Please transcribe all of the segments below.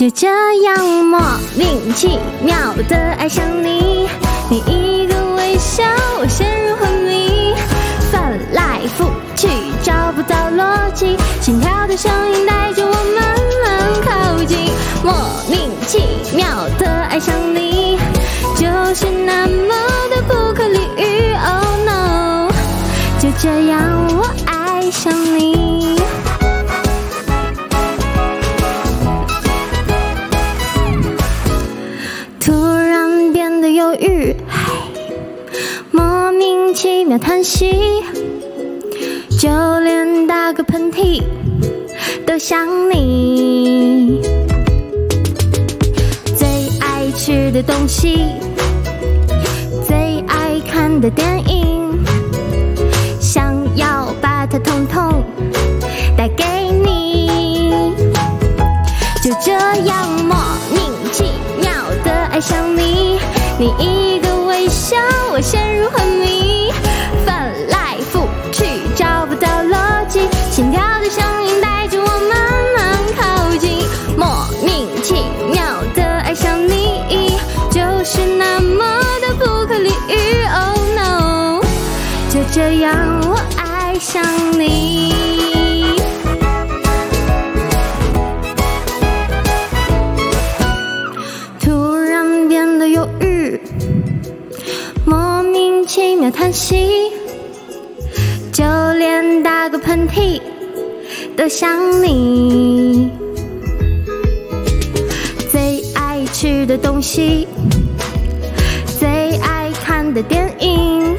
就这样莫名其妙的爱上你，你一个微笑，我陷入昏迷，翻来覆去找不到逻辑，心跳的声音带着我慢慢靠近，莫名其妙的爱上你，就是那么的不可理喻。Oh no，就这样我爱上你。其妙叹息，就连打个喷嚏都想你。最爱吃的东西，最爱看的电影，想要把它统统带给你。就这样莫名其妙的爱上你，你一就这样我爱上你。突然变得忧郁，莫名其妙叹息，就连打个喷嚏都想你。最爱吃的东西，最爱看的电影，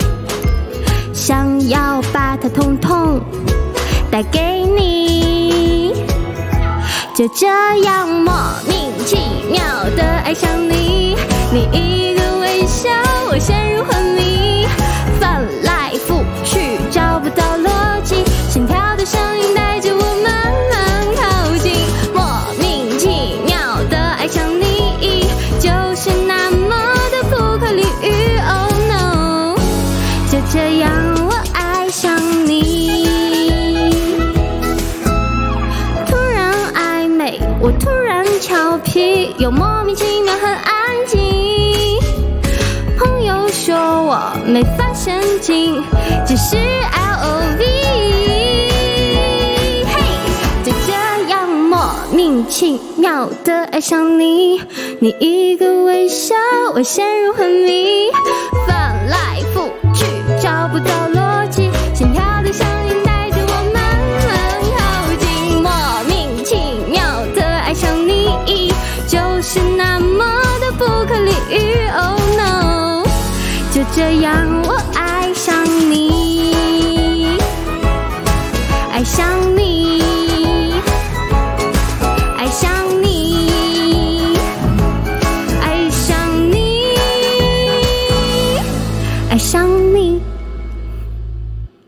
你。就这样莫名其妙的爱上你，你一个微笑，我陷入调皮，又莫名其妙很安静。朋友说我没发神经，只是 L O V。嘿，就这样莫名其妙的爱上你，你一个微笑，我陷入昏迷，放这样我爱上你，爱上你，爱上你，爱上你，爱上你。